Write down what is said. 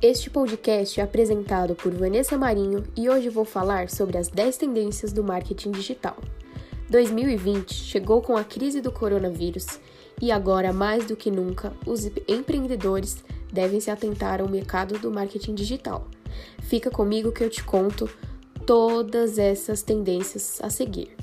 Este podcast é apresentado por Vanessa Marinho e hoje vou falar sobre as 10 tendências do marketing digital. 2020 chegou com a crise do coronavírus e agora, mais do que nunca, os empreendedores devem se atentar ao mercado do marketing digital. Fica comigo que eu te conto todas essas tendências a seguir.